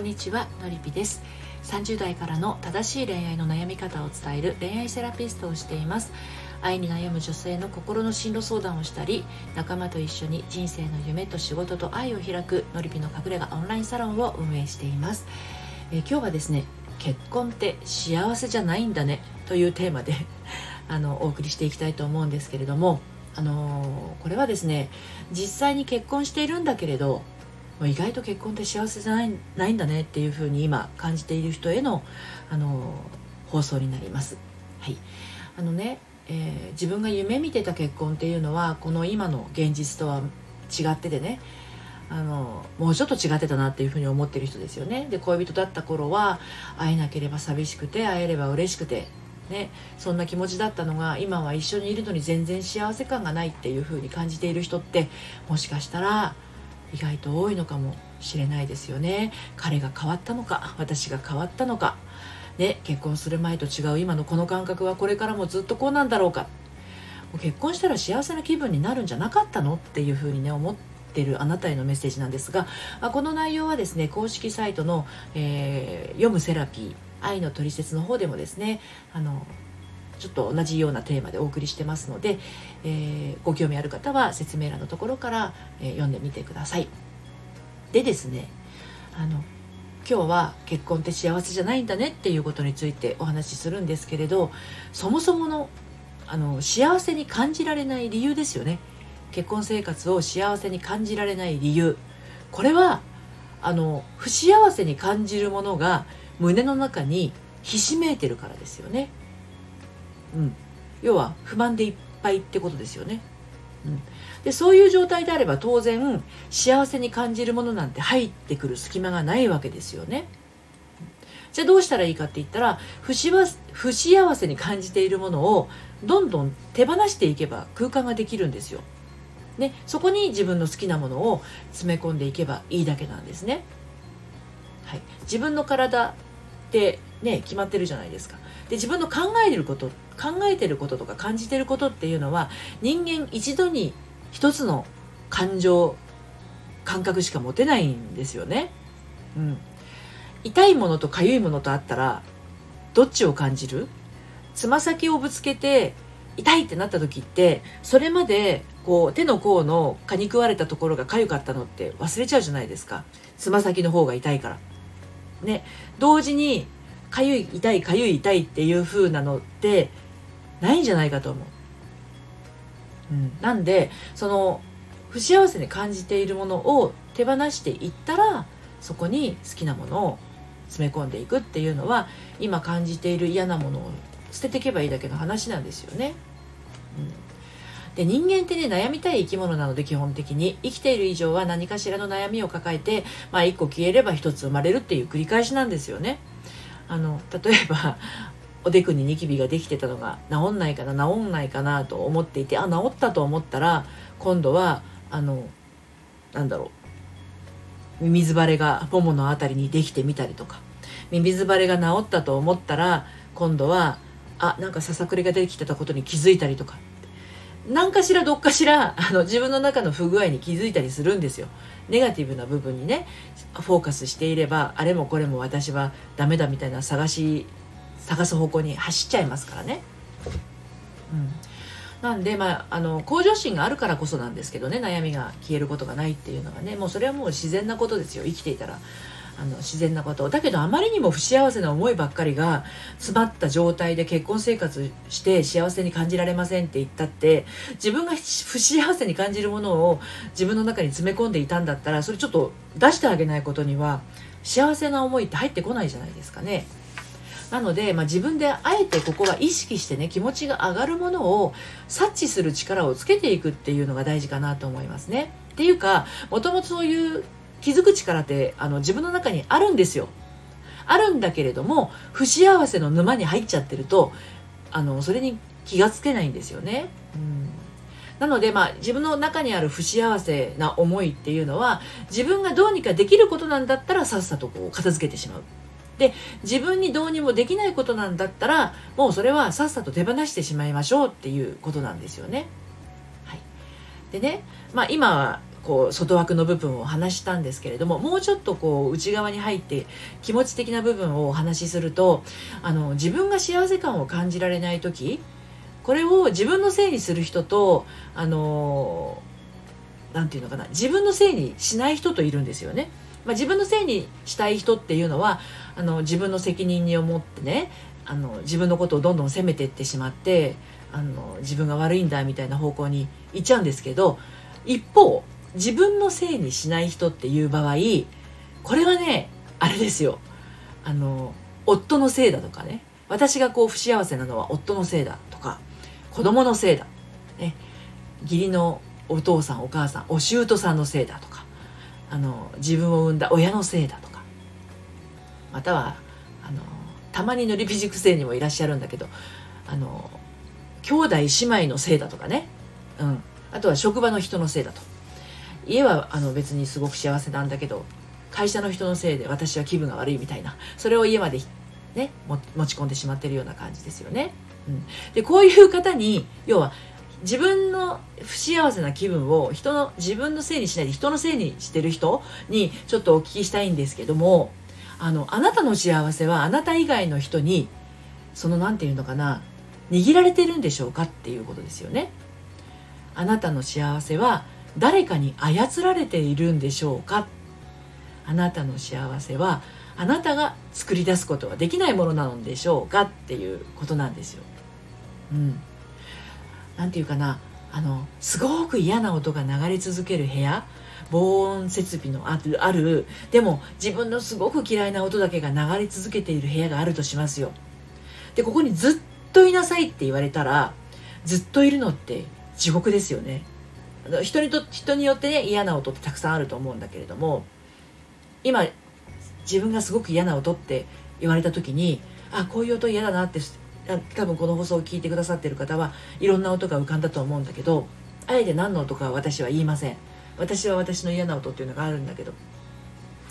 んにちはのりぴです。30代からの正しい恋愛の悩み方を伝える恋愛セラピストをしています。愛に悩む女性の心の進路相談をしたり仲間と一緒に人生の夢と仕事と愛を開くのりぴの隠れ家オンラインサロンを運営しています、え、今日はですね結婚って幸せじゃないんだねというテーマで あのお送りしていきたいと思うんですけれどもあのー、これはですね実際に結婚しているんだけれど意外と結婚って幸せじゃないないんだねっていうふうに今感じている人への、あの放送になります。はい、あのね、えー、自分が夢見てた結婚っていうのはこの今の現実とは違っててねあのもうちょっと違ってたなっていうふうに思ってる人ですよねで恋人だった頃は会えなければ寂しくて会えれば嬉しくてねそんな気持ちだったのが今は一緒にいるのに全然幸せ感がないっていうふうに感じている人ってもしかしたら意外と多いのかもしれないですよね。彼が変わったのか私が変わったのか。ね結婚する前と違う今のこの感覚はこれからもずっとこうなんだろうか。結婚したら幸せな気分になるんじゃなかったのっていうふうにね思ってるあなたへのメッセージなんですがこの内容はですね公式サイトの、えー、読むセラピー愛のトリセツの方でもですねあのちょっと同じようなテーマでお送りしてますので、えー、ご興味ある方は説明欄のところから、えー、読んでみてください。でですねあの今日は結婚って幸せじゃないんだねっていうことについてお話しするんですけれどそもそものあの幸せに感じられない理由ですよね。結婚生活を幸せに感じられない理由。これはあの不幸せに感じるものが胸の中にひしめいてるからですよね。うん、要は不満でいっぱいってことですよね。うん、でそういう状態であれば当然幸せに感じるものなんて入ってくる隙間がないわけですよね。じゃあどうしたらいいかって言ったら不幸不幸せに感じているものをどんどん手放していけば空間ができるんですよ。ね、そこに自分の好きなものを詰め込んでいけばいいだけなんですね。はい、自分の体ってね決まってるじゃないですか。で自分の考えてること考えてることとか感じてることっていうのは人間一度に一つの感情感覚しか持てないんですよね。うん、痛いものと痒いものとあったらどっちを感じる？つま先をぶつけて痛いってなった時ってそれまでこう手の甲の蚊に食われたところが痒かったのって忘れちゃうじゃないですかつま先の方が痛いから。ね同時にかゆい痛いかゆい痛いっていう風なのってないんじゃないかと思う。うん、なんでその不幸せに感じているものを手放していったらそこに好きなものを詰め込んでいくっていうのは今感じている嫌なものを捨てていけばいいだけの話なんですよね。うんで人間ってね悩みたい生き物なので基本的に。生きている以上は何かしらの悩みを抱えて、まあ、1個消えれば1つ生まれるっていう繰り返しなんですよね。あの例えばおでくにニキビができてたのが治んないかな治んないかなと思っていてあ治ったと思ったら今度はあのなんだろう。ミミズバレがももの辺りにできてみたりとか。ミミズバレが治ったと思ったら今度はあなんかささくれができてたことに気づいたりとか。何かしらどっかしら あの自分の中の不具合に気づいたりするんですよ。ネガティブな部分にねフォーカスしていればあれもこれも私はダメだみたいな探し探す方向に走っちゃいますからね。うん、なんで、まあ、あの向上心があるからこそなんですけどね悩みが消えることがないっていうのがねもうそれはもう自然なことですよ生きていたらあの自然なことだけどあまりにも不幸せな思いばっかりが詰まった状態で結婚生活して幸せに感じられませんって言ったって自分が不幸せに感じるものを自分の中に詰め込んでいたんだったらそれちょっと出してあげないことには幸せな思いって入ってこないじゃないですかね。なので、まあ、自分であえてここは意識してね気持ちが上がるものを察知する力をつけていくっていうのが大事かなと思いますね。っていうかもともとそういう気づく力ってあの自分の中にあるんですよ。あるんだけれども不幸せの沼に入っちゃってるとあのそれに気がつけないんですよね。うんなので、まあ、自分の中にある不幸せな思いっていうのは自分がどうにかできることなんだったらさっさとこう片付けてしまう。で自分にどうにもできないことなんだったらもうそれはさっさと手放してしまいましょうっていうことなんですよね。はい、でね、まあ、今はこう外枠の部分を話したんですけれどももうちょっとこう内側に入って気持ち的な部分をお話しするとあの自分が幸せ感を感じられない時これを自分のせいにする人とあの何て言うのかな自分のせいにしない人といるんですよね。まあ、自分のせいにしたい人っていうのはあの自分の責任に思ってねあの自分のことをどんどん責めていってしまってあの自分が悪いんだみたいな方向に行っちゃうんですけど一方自分のせいにしない人っていう場合これはねあれですよ。あの夫のせいだとかね。私がこう不幸せなのは夫のせいだとか子供のせいだ、ね、義理のお父さんお母さんお舅さんのせいだとかあの自分を産んだ親のせいだとか。またはあのたまにのりぴ塾生にもいらっしゃるんだけどあの兄弟姉妹のせいだとかね、うん、あとは職場の人のせいだと。家はあの別にすごく幸せなんだけど会社の人のせいで私は気分が悪いみたいなそれを家までね持ち込んでしまってるような感じですよね。うん、でこういう方に要は自分の不幸せな気分を人の自分のせいにしないで人のせいにしてる人にちょっとお聞きしたいんですけどもあのあなたの幸せはあなた以外の人にその何て言うのかな握られてるんでしょうかっていうことですよね。あなたの幸せは誰かに操られているんでしょうか？あなたの幸せはあなたが作り出すことはできないものなのでしょうか？っていうことなんですよ。うん。なんていうかな？あのすごく嫌な音が流れ続ける部屋？防音設備のあるあるでも自分のすごく嫌いな音だけが流れ続けている部屋があるとしますよ。でここにずっといなさいって言われたらずっといるのって地獄ですよね。人にと人によってね嫌な音ってたくさんあると思うんだけれども今自分がすごく嫌な音って言われた時にあこういう音嫌だなって多分この放送を聞いてくださってる方はいろんな音が浮かんだと思うんだけどあえて何の音かは私は言いません。私は私の嫌な音っていうのがあるんだけど。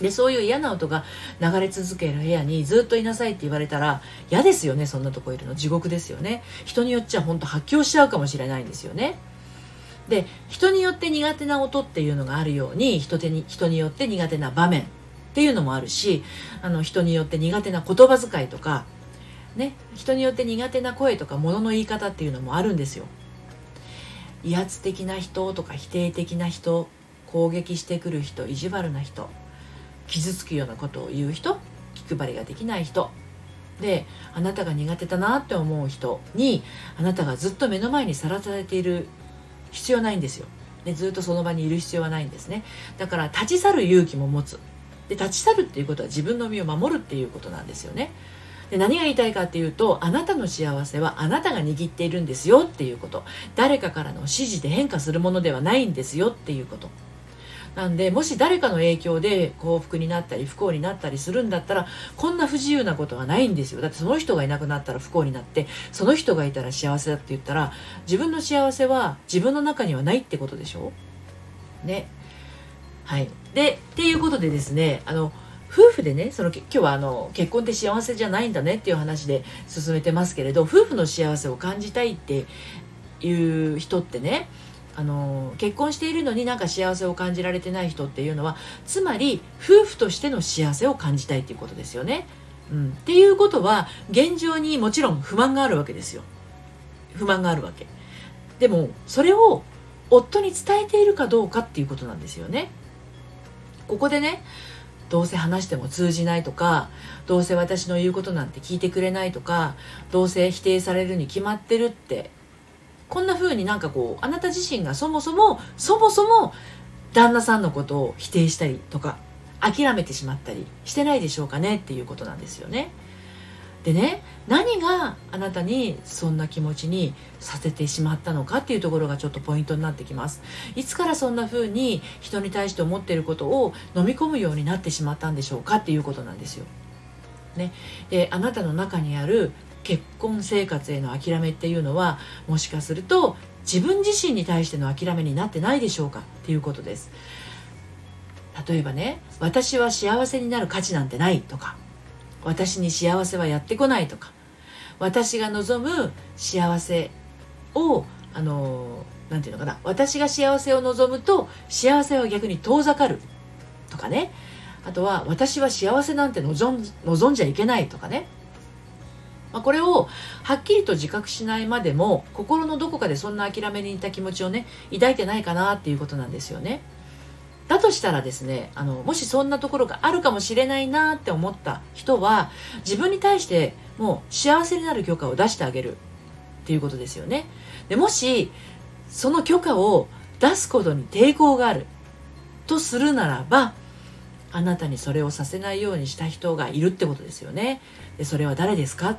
でそういう嫌な音が流れ続ける部屋にずっといなさいって言われたら嫌ですよねそんなとこいるの。地獄ですよね。人によっちゃ本当発狂しちゃうかもしれないんですよね。で人によって苦手な音っていうのがあるように人手に人によって苦手な場面っていうのもあるしあの人によって苦手な言葉遣いとか、ね、人によって苦手な声とか物の言い方っていうのもあるんですよ。威圧的な人とか否定的な人攻撃してくる人意地悪な人傷つくようなことを言う人気配りができない人であなたが苦手だなって思う人にあなたがずっと目の前にさらされている必要ないんですよ。でずっとその場にいる必要はないんですね。だから立ち去る勇気も持つ。で立ち去るっていうことは自分の身を守るっていうことなんですよね。で何が言いたいかっていうとあなたの幸せはあなたが握っているんですよっていうこと誰かからの指示で変化するものではないんですよっていうことなんでもし誰かの影響で幸福になったり不幸になったりするんだったらこんな不自由なことはないんですよ。だってその人がいなくなったら不幸になってその人がいたら幸せだって言ったら自分の幸せは自分の中にはないってことでしょ？ね。はい。でっていうことでですねあの夫婦でねその今日はあの結婚って幸せじゃないんだねっていう話で進めてますけれど夫婦の幸せを感じたいっていう人ってねあの結婚しているのになんか幸せを感じられてない人っていうのはつまり夫婦としての幸せを感じたいっていうことですよね。うん、っていうことは現状にもちろん不満があるわけですよ。不満があるわけ。でもそれを夫に伝えているかどうかっていうことなんですよね。ここでねどうせ話しても通じないとかどうせ私の言うことなんて聞いてくれないとかどうせ否定されるに決まってるってこんな風になんかこうあなた自身がそもそもそもそも旦那さんのことを否定したりとか諦めてしまったりしてないでしょうかねっていうことなんですよね。でね何があなたにそんな気持ちにさせてしまったのかっていうところがちょっとポイントになってきます。いつからそんな風に人に対して思っていることを飲み込むようになってしまったんでしょうかっていうことなんですよ。ね。であなたの中にある結婚生活への諦めっていうのはもしかすると自分自身に対しての諦めになってないでしょうかっていうことです。例えばね私は幸せになる価値なんてないとか私に幸せはやってこないとか私が望む幸せをあの何て言うのかな私が幸せを望むと幸せは逆に遠ざかるとかね。あとは私は幸せなんて望ん望んじゃいけないとかね、まあ、これをはっきりと自覚しないまでも心のどこかでそんな諦めに似た気持ちをね抱いてないかなっていうことなんですよね。だとしたらですねあのもしそんなところがあるかもしれないなって思った人は自分に対してもう幸せになる許可を出してあげる。っていうことですよね。でもしその許可を出すことに抵抗がある。とするならばあなたにそれをさせないようにした人がいるってことですよね。でそれは誰ですか？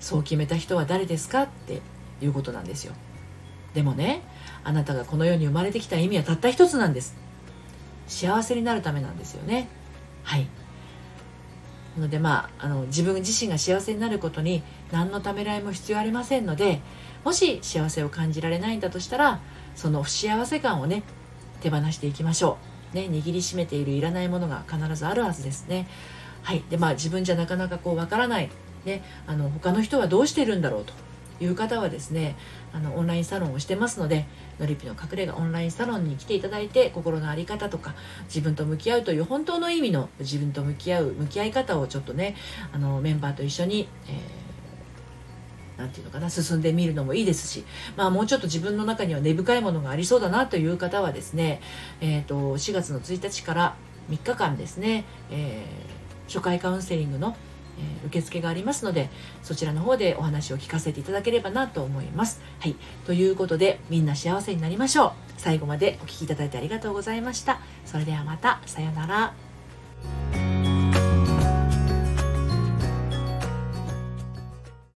そう決めた人は誰ですかっていうことなんですよ。でもねあなたがこの世に生まれてきた意味はたった一つなんです。幸せになるためなんですよね。はい。なのでまああの自分自身が幸せになることに何のためらいも必要ありませんのでもし幸せを感じられないんだとしたらその不幸せ感をね手放していきましょう、ね、握りしめているいらないものが必ずあるはずですね。はい。でまあ自分じゃなかなかこうわからない、ね、あの他の人はどうしてるんだろうという方はですねあのオンラインサロンをしてますのでのりぴの隠れ家オンラインサロンに来ていただいて心の在り方とか自分と向き合うという本当の意味の自分と向き合う向き合い方をちょっとねあのメンバーと一緒に、えー何て言うのかな進んでみるのもいいですし、まあ、もうちょっと自分の中には根深いものがありそうだなという方はですね、えーと、4月の1日から3日間ですね、えー、初回カウンセリングのえ、受付がありますのでそちらの方でお話を聞かせていただければなと思います。はい、ということでみんな幸せになりましょう。最後までお聴きいただいてありがとうございました。それではまたさようなら。